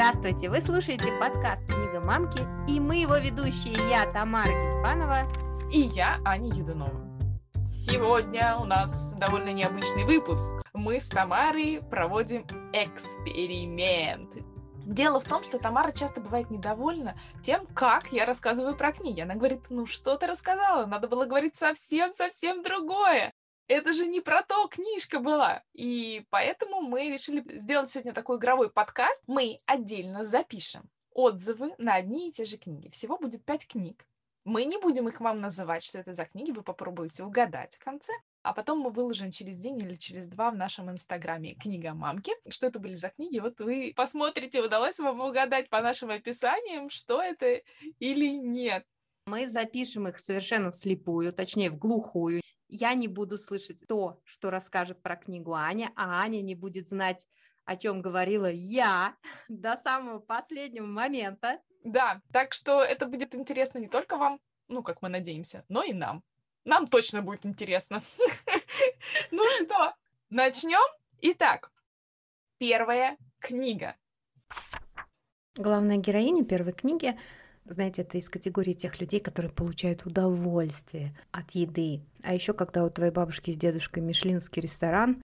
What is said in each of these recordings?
Здравствуйте! Вы слушаете подкаст «Книга мамки» и мы его ведущие, я Тамара Гельфанова и я Аня Юдунова. Сегодня у нас довольно необычный выпуск. Мы с Тамарой проводим эксперимент. Дело в том, что Тамара часто бывает недовольна тем, как я рассказываю про книги. Она говорит, ну что ты рассказала? Надо было говорить совсем-совсем другое это же не про то книжка была. И поэтому мы решили сделать сегодня такой игровой подкаст. Мы отдельно запишем отзывы на одни и те же книги. Всего будет пять книг. Мы не будем их вам называть, что это за книги, вы попробуете угадать в конце. А потом мы выложим через день или через два в нашем инстаграме книга мамки. Что это были за книги? Вот вы посмотрите, удалось вам угадать по нашим описаниям, что это или нет. Мы запишем их совершенно вслепую, точнее в глухую я не буду слышать то, что расскажет про книгу Аня, а Аня не будет знать, о чем говорила я до самого последнего момента. Да, так что это будет интересно не только вам, ну, как мы надеемся, но и нам. Нам точно будет интересно. Ну что, начнем? Итак, первая книга. Главная героиня первой книги знаете, это из категории тех людей, которые получают удовольствие от еды. А еще когда у твоей бабушки с дедушкой мишлинский ресторан,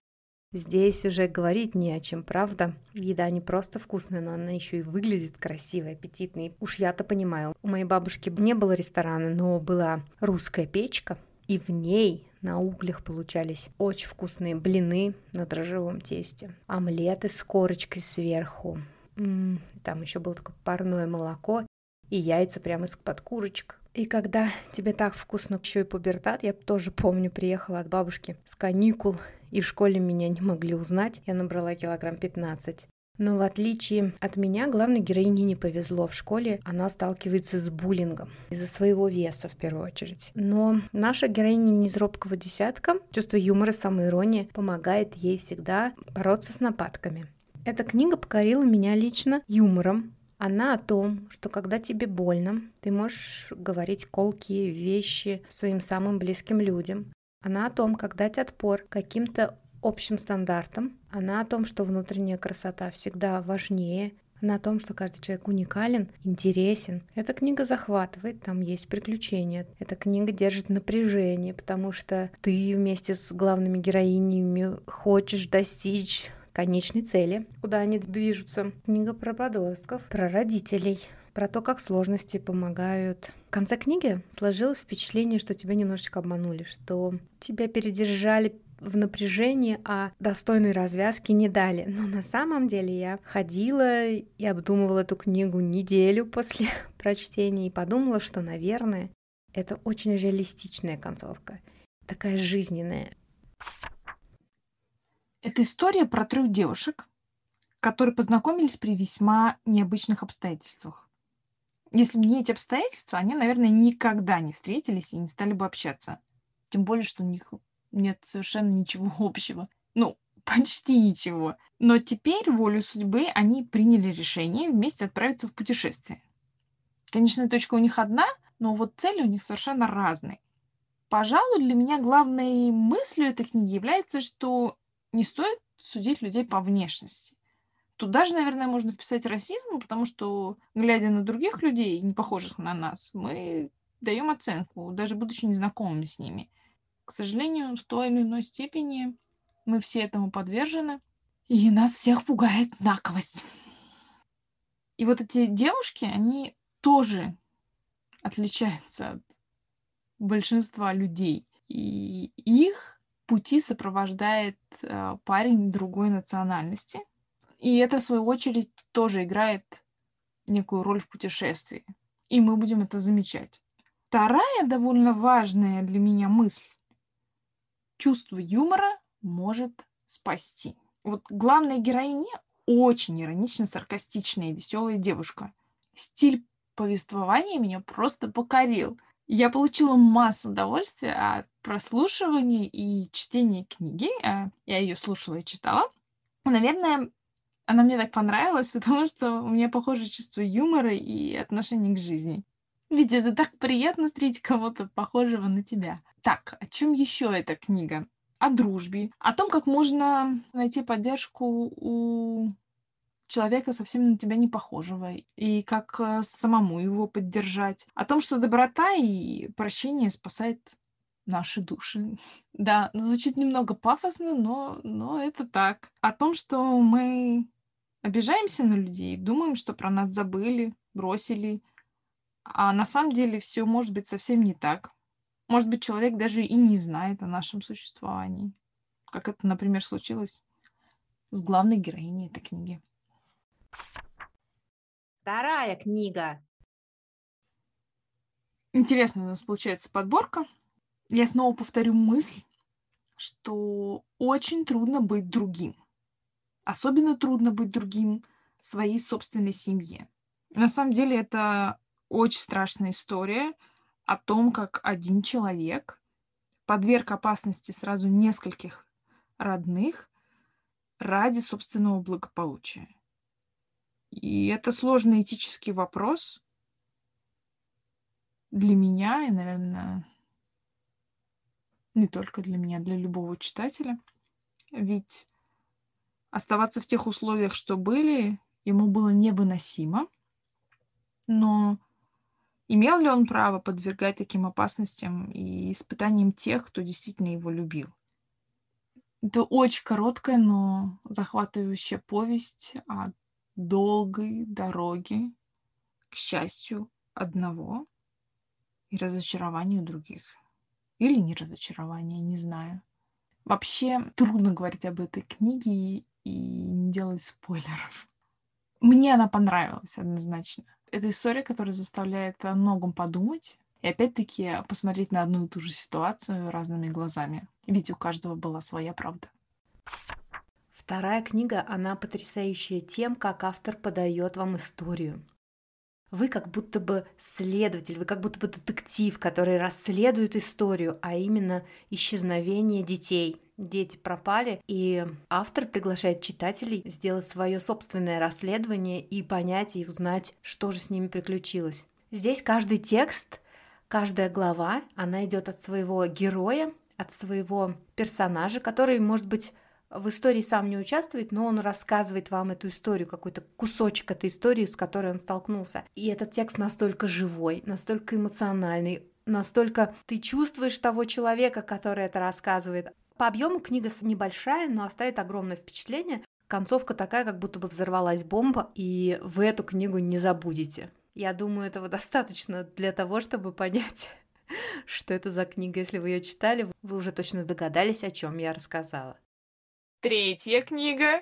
Здесь уже говорить не о чем, правда? Еда не просто вкусная, но она еще и выглядит красивой, аппетитной. Уж я-то понимаю, у моей бабушки не было ресторана, но была русская печка, и в ней на углях получались очень вкусные блины на дрожжевом тесте, омлеты с корочкой сверху. Там еще было такое парное молоко и яйца прямо из-под курочек. И когда тебе так вкусно еще и пубертат, я тоже помню, приехала от бабушки с каникул, и в школе меня не могли узнать, я набрала килограмм 15. Но в отличие от меня, главной героине не повезло в школе. Она сталкивается с буллингом из-за своего веса в первую очередь. Но наша героиня не из робкого десятка. Чувство юмора, самоирония помогает ей всегда бороться с нападками. Эта книга покорила меня лично юмором, она о том, что когда тебе больно, ты можешь говорить колкие вещи своим самым близким людям. Она о том, как дать отпор каким-то общим стандартам. Она о том, что внутренняя красота всегда важнее. Она о том, что каждый человек уникален, интересен. Эта книга захватывает, там есть приключения. Эта книга держит напряжение, потому что ты вместе с главными героинями хочешь достичь конечной цели, куда они движутся. Книга про подростков, про родителей, про то, как сложности помогают. В конце книги сложилось впечатление, что тебя немножечко обманули, что тебя передержали в напряжении, а достойной развязки не дали. Но на самом деле я ходила и обдумывала эту книгу неделю после прочтения и подумала, что, наверное, это очень реалистичная концовка, такая жизненная. Это история про трех девушек, которые познакомились при весьма необычных обстоятельствах. Если бы не эти обстоятельства, они, наверное, никогда не встретились и не стали бы общаться. Тем более, что у них нет совершенно ничего общего. Ну, почти ничего. Но теперь, волю судьбы, они приняли решение вместе отправиться в путешествие. Конечная точка у них одна, но вот цели у них совершенно разные. Пожалуй, для меня главной мыслью этой книги является, что не стоит судить людей по внешности. Тут даже, наверное, можно вписать расизм, потому что, глядя на других людей, не похожих на нас, мы даем оценку, даже будучи незнакомыми с ними. К сожалению, в той или иной степени мы все этому подвержены, и нас всех пугает наковость. И вот эти девушки, они тоже отличаются от большинства людей. И их пути сопровождает э, парень другой национальности. И это, в свою очередь, тоже играет некую роль в путешествии. И мы будем это замечать. Вторая довольно важная для меня мысль. Чувство юмора может спасти. Вот главная героиня очень иронично саркастичная и веселая девушка. Стиль повествования меня просто покорил. Я получила массу удовольствия от прослушивания и чтения книги. А, я ее слушала и читала. Наверное, она мне так понравилась, потому что у меня похожее чувство юмора и отношение к жизни. Ведь это так приятно встретить кого-то похожего на тебя. Так, о чем еще эта книга? О дружбе, о том, как можно найти поддержку у человека совсем на тебя не похожего, и как э, самому его поддержать. О том, что доброта и прощение спасает наши души. Да, звучит немного пафосно, но, но это так. О том, что мы обижаемся на людей, думаем, что про нас забыли, бросили, а на самом деле все может быть совсем не так. Может быть, человек даже и не знает о нашем существовании. Как это, например, случилось с главной героиней этой книги. Вторая книга. Интересно у нас получается подборка. Я снова повторю мысль, что очень трудно быть другим. Особенно трудно быть другим своей собственной семье. На самом деле это очень страшная история о том, как один человек подверг опасности сразу нескольких родных ради собственного благополучия. И это сложный этический вопрос для меня и, наверное, не только для меня, для любого читателя. Ведь оставаться в тех условиях, что были, ему было невыносимо. Но имел ли он право подвергать таким опасностям и испытаниям тех, кто действительно его любил? Это очень короткая, но захватывающая повесть о долгой дороге к счастью одного и разочарованию других. Или не разочарование, не знаю. Вообще трудно говорить об этой книге и не делать спойлеров. Мне она понравилась однозначно. Это история, которая заставляет о многом подумать. И опять-таки посмотреть на одну и ту же ситуацию разными глазами. Ведь у каждого была своя правда. Вторая книга, она потрясающая тем, как автор подает вам историю. Вы как будто бы следователь, вы как будто бы детектив, который расследует историю, а именно исчезновение детей. Дети пропали, и автор приглашает читателей сделать свое собственное расследование и понять и узнать, что же с ними приключилось. Здесь каждый текст, каждая глава, она идет от своего героя, от своего персонажа, который, может быть, в истории сам не участвует, но он рассказывает вам эту историю, какой-то кусочек этой истории, с которой он столкнулся. И этот текст настолько живой, настолько эмоциональный, настолько ты чувствуешь того человека, который это рассказывает. По объему книга небольшая, но оставит огромное впечатление. Концовка такая, как будто бы взорвалась бомба, и вы эту книгу не забудете. Я думаю, этого достаточно для того, чтобы понять, что это за книга. Если вы ее читали, вы уже точно догадались, о чем я рассказала. Третья книга.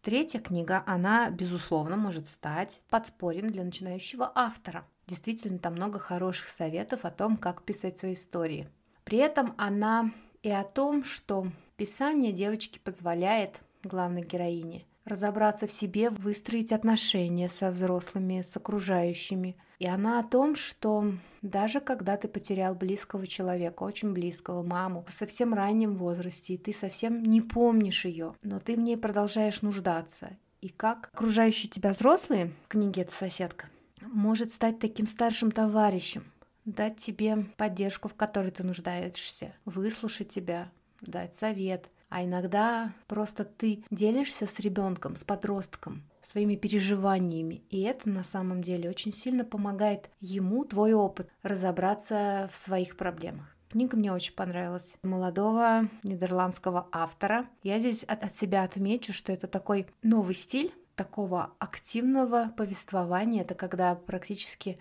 Третья книга, она, безусловно, может стать подспорьем для начинающего автора. Действительно, там много хороших советов о том, как писать свои истории. При этом она и о том, что писание девочки позволяет главной героине разобраться в себе, выстроить отношения со взрослыми, с окружающими. И она о том, что даже когда ты потерял близкого человека, очень близкого, маму, в совсем раннем возрасте, и ты совсем не помнишь ее, но ты в ней продолжаешь нуждаться. И как окружающие тебя взрослые, в книге «Это соседка», может стать таким старшим товарищем, дать тебе поддержку, в которой ты нуждаешься, выслушать тебя, дать совет – а иногда просто ты делишься с ребенком, с подростком своими переживаниями, и это на самом деле очень сильно помогает ему, твой опыт, разобраться в своих проблемах. Книга мне очень понравилась. Молодого нидерландского автора. Я здесь от, от себя отмечу, что это такой новый стиль такого активного повествования. Это когда практически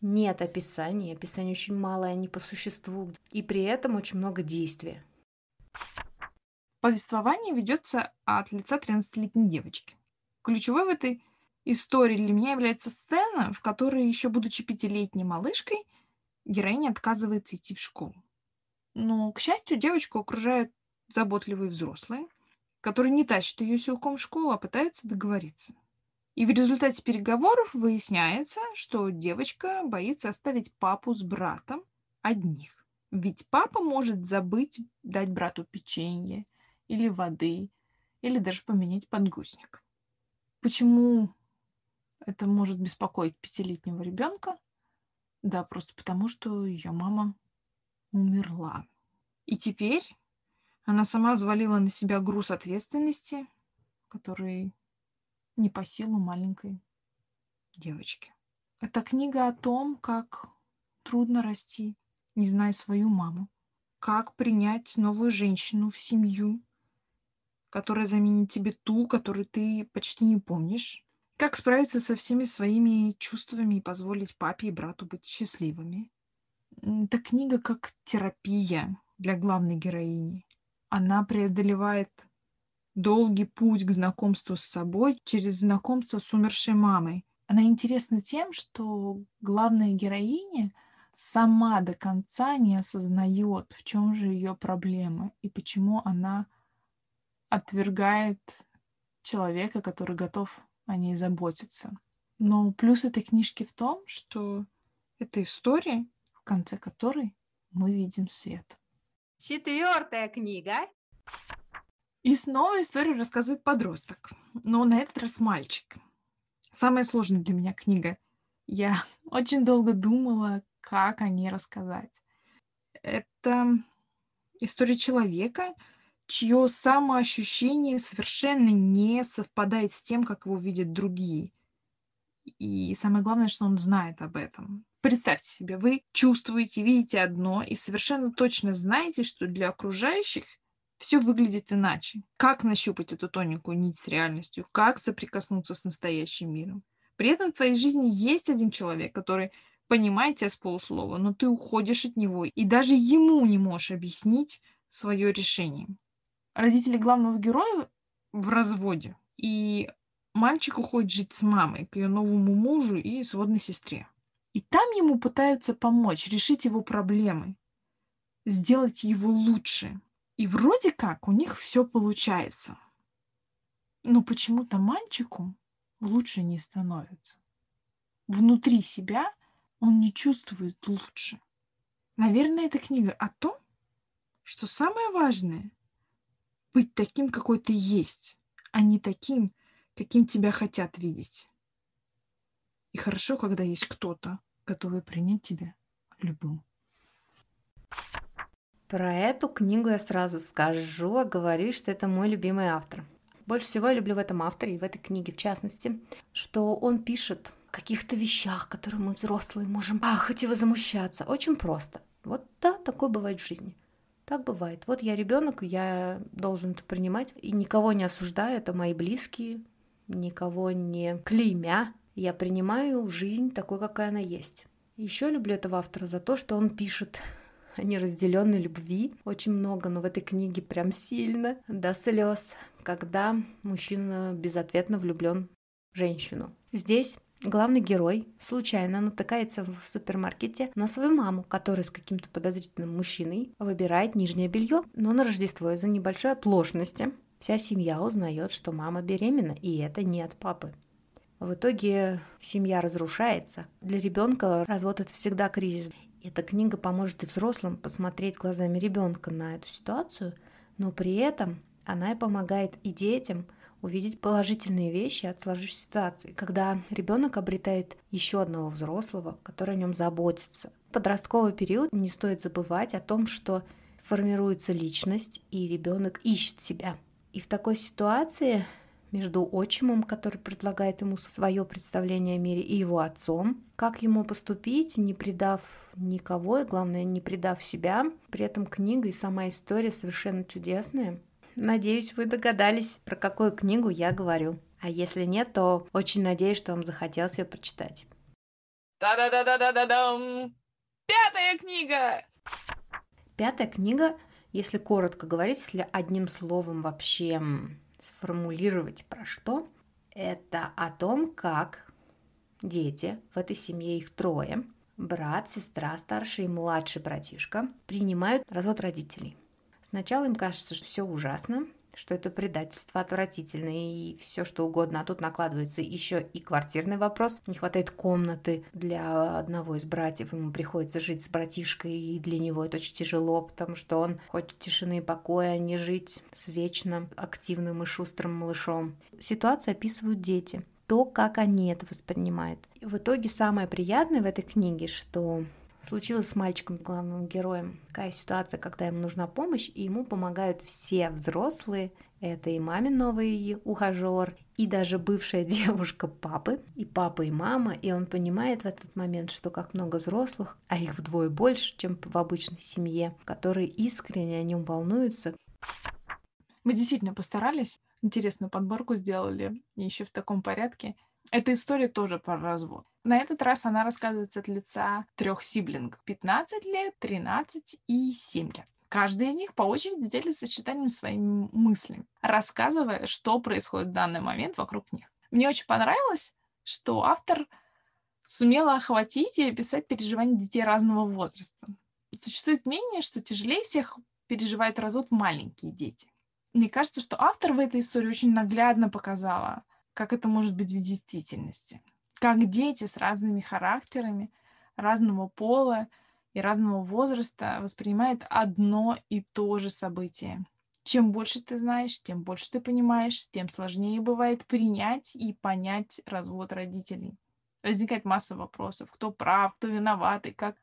нет описаний, описаний очень мало, они по существу, и при этом очень много действия. Повествование ведется от лица 13-летней девочки. Ключевой в этой истории для меня является сцена, в которой, еще будучи пятилетней малышкой, героиня отказывается идти в школу. Но, к счастью, девочку окружают заботливые взрослые, которые не тащат ее силком в школу, а пытаются договориться. И в результате переговоров выясняется, что девочка боится оставить папу с братом одних. Ведь папа может забыть дать брату печенье или воды, или даже поменять подгузник. Почему это может беспокоить пятилетнего ребенка? Да, просто потому, что ее мама умерла. И теперь она сама взвалила на себя груз ответственности, который не по силу маленькой девочки. Это книга о том, как трудно расти, не зная свою маму. Как принять новую женщину в семью, которая заменит тебе ту, которую ты почти не помнишь. Как справиться со всеми своими чувствами и позволить папе и брату быть счастливыми. Эта книга как терапия для главной героини. Она преодолевает долгий путь к знакомству с собой через знакомство с умершей мамой. Она интересна тем, что главная героиня сама до конца не осознает, в чем же ее проблема и почему она отвергает человека, который готов о ней заботиться. Но плюс этой книжки в том, что это история, в конце которой мы видим свет. Четвертая книга. И снова историю рассказывает подросток, но на этот раз мальчик. Самая сложная для меня книга. Я очень долго думала, как о ней рассказать. Это история человека, чье самоощущение совершенно не совпадает с тем, как его видят другие. И самое главное, что он знает об этом. Представьте себе, вы чувствуете, видите одно и совершенно точно знаете, что для окружающих все выглядит иначе. Как нащупать эту тоненькую нить с реальностью? Как соприкоснуться с настоящим миром? При этом в твоей жизни есть один человек, который понимает тебя с полуслова, но ты уходишь от него, и даже ему не можешь объяснить свое решение. Родители главного героя в разводе, и мальчик уходит жить с мамой к ее новому мужу и сводной сестре. И там ему пытаются помочь, решить его проблемы, сделать его лучше. И вроде как у них все получается. Но почему-то мальчику лучше не становится. Внутри себя он не чувствует лучше. Наверное, эта книга о том, что самое важное — быть таким, какой ты есть, а не таким, каким тебя хотят видеть. И хорошо, когда есть кто-то, готовый принять тебя любым. Про эту книгу я сразу скажу, а говорю, что это мой любимый автор. Больше всего я люблю в этом авторе, и в этой книге в частности, что он пишет о каких-то вещах, которые мы взрослые можем ахать и возмущаться. Очень просто. Вот да, такое бывает в жизни. Так бывает. Вот я ребенок, я должен это принимать. И никого не осуждаю, это мои близкие, никого не клеймя. Я принимаю жизнь такой, какая она есть. Еще люблю этого автора за то, что он пишет о неразделенной любви. Очень много, но в этой книге прям сильно, до слез, когда мужчина безответно влюблен в женщину. Здесь Главный герой случайно натыкается в супермаркете на свою маму, которая с каким-то подозрительным мужчиной выбирает нижнее белье, но на Рождество из-за небольшой оплошности вся семья узнает, что мама беременна, и это не от папы. В итоге семья разрушается. Для ребенка развод это всегда кризис. Эта книга поможет и взрослым посмотреть глазами ребенка на эту ситуацию, но при этом она и помогает и детям увидеть положительные вещи от сложившейся ситуации, когда ребенок обретает еще одного взрослого, который о нем заботится. В подростковый период не стоит забывать о том, что формируется личность, и ребенок ищет себя. И в такой ситуации между отчимом, который предлагает ему свое представление о мире, и его отцом. Как ему поступить, не предав никого, и главное, не предав себя. При этом книга и сама история совершенно чудесная. Надеюсь, вы догадались, про какую книгу я говорю. А если нет, то очень надеюсь, что вам захотелось ее прочитать. Та-да-да-да-да-да-дам! Пятая книга! Пятая книга, если коротко говорить, если одним словом вообще сформулировать про что, это о том, как дети, в этой семье их трое, брат, сестра, старший и младший братишка, принимают развод родителей. Сначала им кажется, что все ужасно, что это предательство отвратительное и все что угодно, а тут накладывается еще и квартирный вопрос. Не хватает комнаты для одного из братьев, ему приходится жить с братишкой, и для него это очень тяжело, потому что он хочет тишины и покоя, а не жить с вечно активным и шустрым малышом. Ситуацию описывают дети то, как они это воспринимают. И в итоге самое приятное в этой книге, что случилось с мальчиком, с главным героем. Такая ситуация, когда ему нужна помощь, и ему помогают все взрослые Это и мамин новый ухажер, и даже бывшая девушка папы, и папа, и мама, и он понимает в этот момент, что как много взрослых, а их вдвое больше, чем в обычной семье, которые искренне о нем волнуются. Мы действительно постарались, интересную подборку сделали, еще в таком порядке. Эта история тоже про развод. На этот раз она рассказывается от лица трех сиблингов. 15 лет, 13 и 7 лет. Каждый из них по очереди делится сочетанием своими мыслями, рассказывая, что происходит в данный момент вокруг них. Мне очень понравилось, что автор сумела охватить и описать переживания детей разного возраста. Существует мнение, что тяжелее всех переживает развод маленькие дети. Мне кажется, что автор в этой истории очень наглядно показала, как это может быть в действительности. Как дети с разными характерами, разного пола и разного возраста воспринимают одно и то же событие. Чем больше ты знаешь, тем больше ты понимаешь, тем сложнее бывает принять и понять развод родителей. Возникает масса вопросов, кто прав, кто виноват и как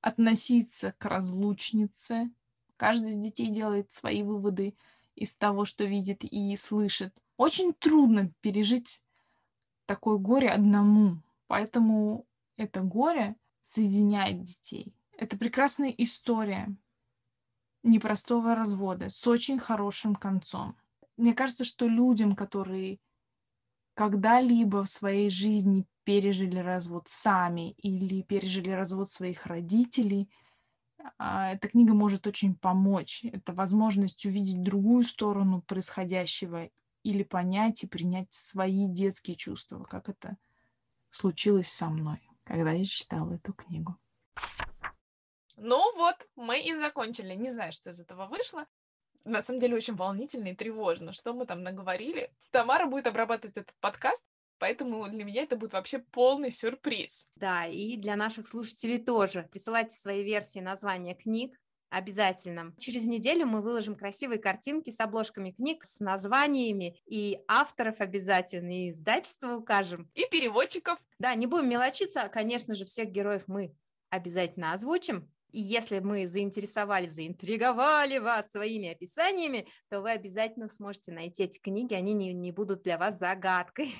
относиться к разлучнице. Каждый из детей делает свои выводы из того, что видит и слышит. Очень трудно пережить такое горе одному, поэтому это горе соединяет детей. Это прекрасная история непростого развода с очень хорошим концом. Мне кажется, что людям, которые когда-либо в своей жизни пережили развод сами или пережили развод своих родителей, а, эта книга может очень помочь. Это возможность увидеть другую сторону происходящего или понять и принять свои детские чувства, как это случилось со мной, когда я читала эту книгу. Ну вот, мы и закончили. Не знаю, что из этого вышло. На самом деле очень волнительно и тревожно, что мы там наговорили. Тамара будет обрабатывать этот подкаст, поэтому для меня это будет вообще полный сюрприз. Да, и для наших слушателей тоже. Присылайте свои версии названия книг, обязательно. Через неделю мы выложим красивые картинки с обложками книг, с названиями, и авторов обязательно, и издательства укажем. И переводчиков. Да, не будем мелочиться, а, конечно же, всех героев мы обязательно озвучим. И если мы заинтересовали, заинтриговали вас своими описаниями, то вы обязательно сможете найти эти книги, они не, не будут для вас загадкой.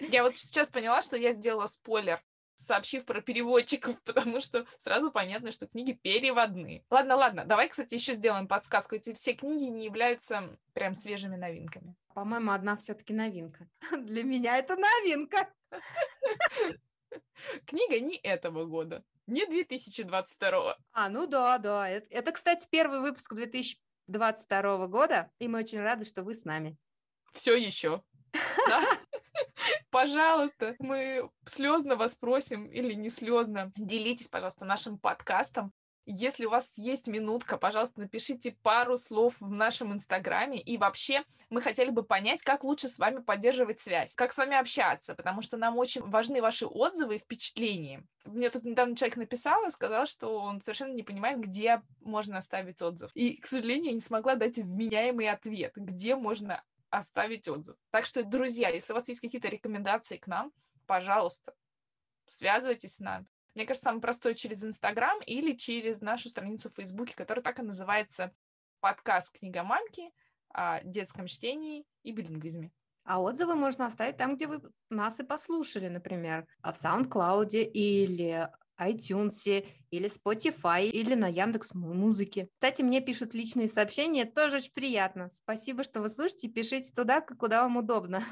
Я вот сейчас поняла, что я сделала спойлер сообщив про переводчиков, потому что сразу понятно, что книги переводные. Ладно, ладно, давай, кстати, еще сделаем подсказку. Эти все книги не являются прям свежими новинками. По-моему, одна все-таки новинка. Для меня это новинка. Книга не этого года не 2022. А, ну да, да. Это, это, кстати, первый выпуск 2022 года, и мы очень рады, что вы с нами. Все еще. Пожалуйста, мы слезно вас просим или не слезно. Делитесь, пожалуйста, нашим подкастом. Если у вас есть минутка, пожалуйста, напишите пару слов в нашем инстаграме. И вообще мы хотели бы понять, как лучше с вами поддерживать связь, как с вами общаться, потому что нам очень важны ваши отзывы и впечатления. Мне тут недавно человек написал и сказал, что он совершенно не понимает, где можно оставить отзыв. И, к сожалению, я не смогла дать вменяемый ответ, где можно оставить отзыв. Так что, друзья, если у вас есть какие-то рекомендации к нам, пожалуйста, связывайтесь с нами. Мне кажется, самый простой через Инстаграм или через нашу страницу в Фейсбуке, которая так и называется «Подкаст книгоманки» о детском чтении и билингвизме. А отзывы можно оставить там, где вы нас и послушали, например, в SoundCloud или iTunes, или Spotify, или на Яндекс Музыке. Кстати, мне пишут личные сообщения, тоже очень приятно. Спасибо, что вы слушаете, пишите туда, куда вам удобно.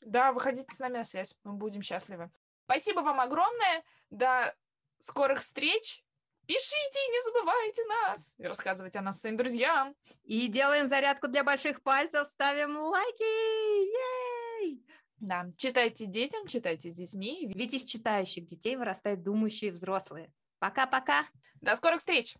Да, выходите с нами на связь, мы будем счастливы. Спасибо вам огромное. До скорых встреч. Пишите и не забывайте нас. И рассказывайте о нас своим друзьям. И делаем зарядку для больших пальцев, ставим лайки. Ей! Да, читайте детям, читайте с детьми. Ведь из читающих детей вырастают думающие взрослые. Пока-пока. До скорых встреч.